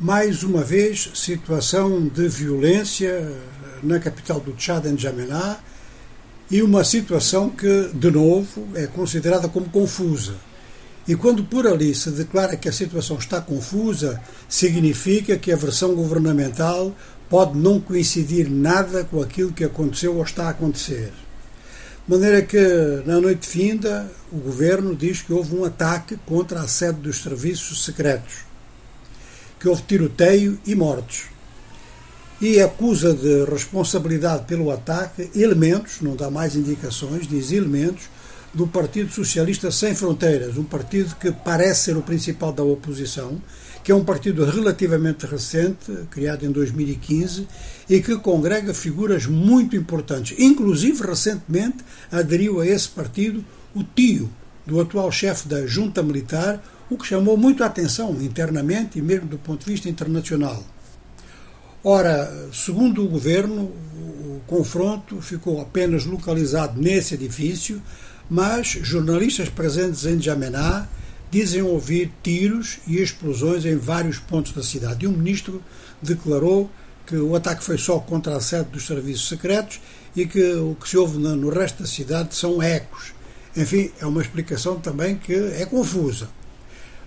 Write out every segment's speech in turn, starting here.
Mais uma vez, situação de violência na capital do Tchad, em Jamená, e uma situação que, de novo, é considerada como confusa. E quando por ali se declara que a situação está confusa, significa que a versão governamental pode não coincidir nada com aquilo que aconteceu ou está a acontecer. De maneira que, na noite finda, o governo diz que houve um ataque contra a sede dos serviços secretos que houve tiroteio e mortes. E acusa de responsabilidade pelo ataque elementos, não dá mais indicações, diz elementos, do Partido Socialista Sem Fronteiras, um partido que parece ser o principal da oposição, que é um partido relativamente recente, criado em 2015, e que congrega figuras muito importantes. Inclusive, recentemente, aderiu a esse partido o tio do atual chefe da junta militar, o que chamou muito a atenção internamente e mesmo do ponto de vista internacional. Ora, segundo o governo, o confronto ficou apenas localizado nesse edifício, mas jornalistas presentes em Jamená dizem ouvir tiros e explosões em vários pontos da cidade. E um ministro declarou que o ataque foi só contra a sede dos serviços secretos e que o que se ouve no resto da cidade são ecos. Enfim, é uma explicação também que é confusa.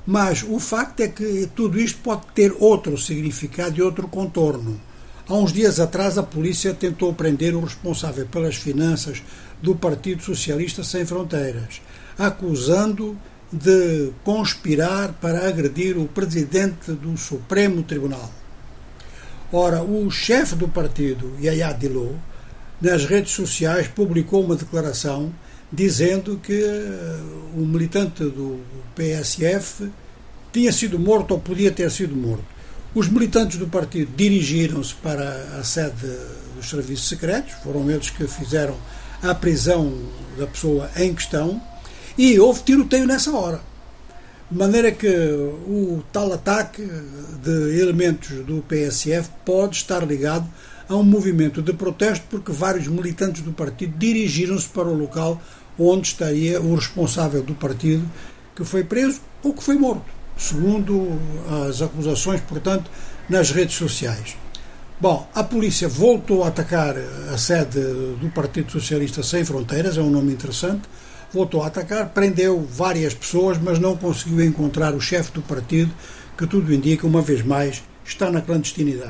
Mas o facto é que tudo isto pode ter outro significado e outro contorno. Há uns dias atrás, a polícia tentou prender o responsável pelas finanças do Partido Socialista Sem Fronteiras, acusando de conspirar para agredir o presidente do Supremo Tribunal. Ora, o chefe do partido, Yaya Dilou, nas redes sociais publicou uma declaração dizendo que eh, o militante do PSF tinha sido morto ou podia ter sido morto. Os militantes do partido dirigiram-se para a sede dos serviços secretos, foram eles que fizeram a prisão da pessoa em questão e houve tiroteio nessa hora. De maneira que o tal ataque de elementos do PSF pode estar ligado a um movimento de protesto porque vários militantes do partido dirigiram-se para o local onde estaria o responsável do partido que foi preso ou que foi morto, segundo as acusações, portanto, nas redes sociais. Bom, a polícia voltou a atacar a sede do Partido Socialista Sem Fronteiras, é um nome interessante. Voltou a atacar, prendeu várias pessoas, mas não conseguiu encontrar o chefe do partido, que tudo indica, uma vez mais, está na clandestinidade.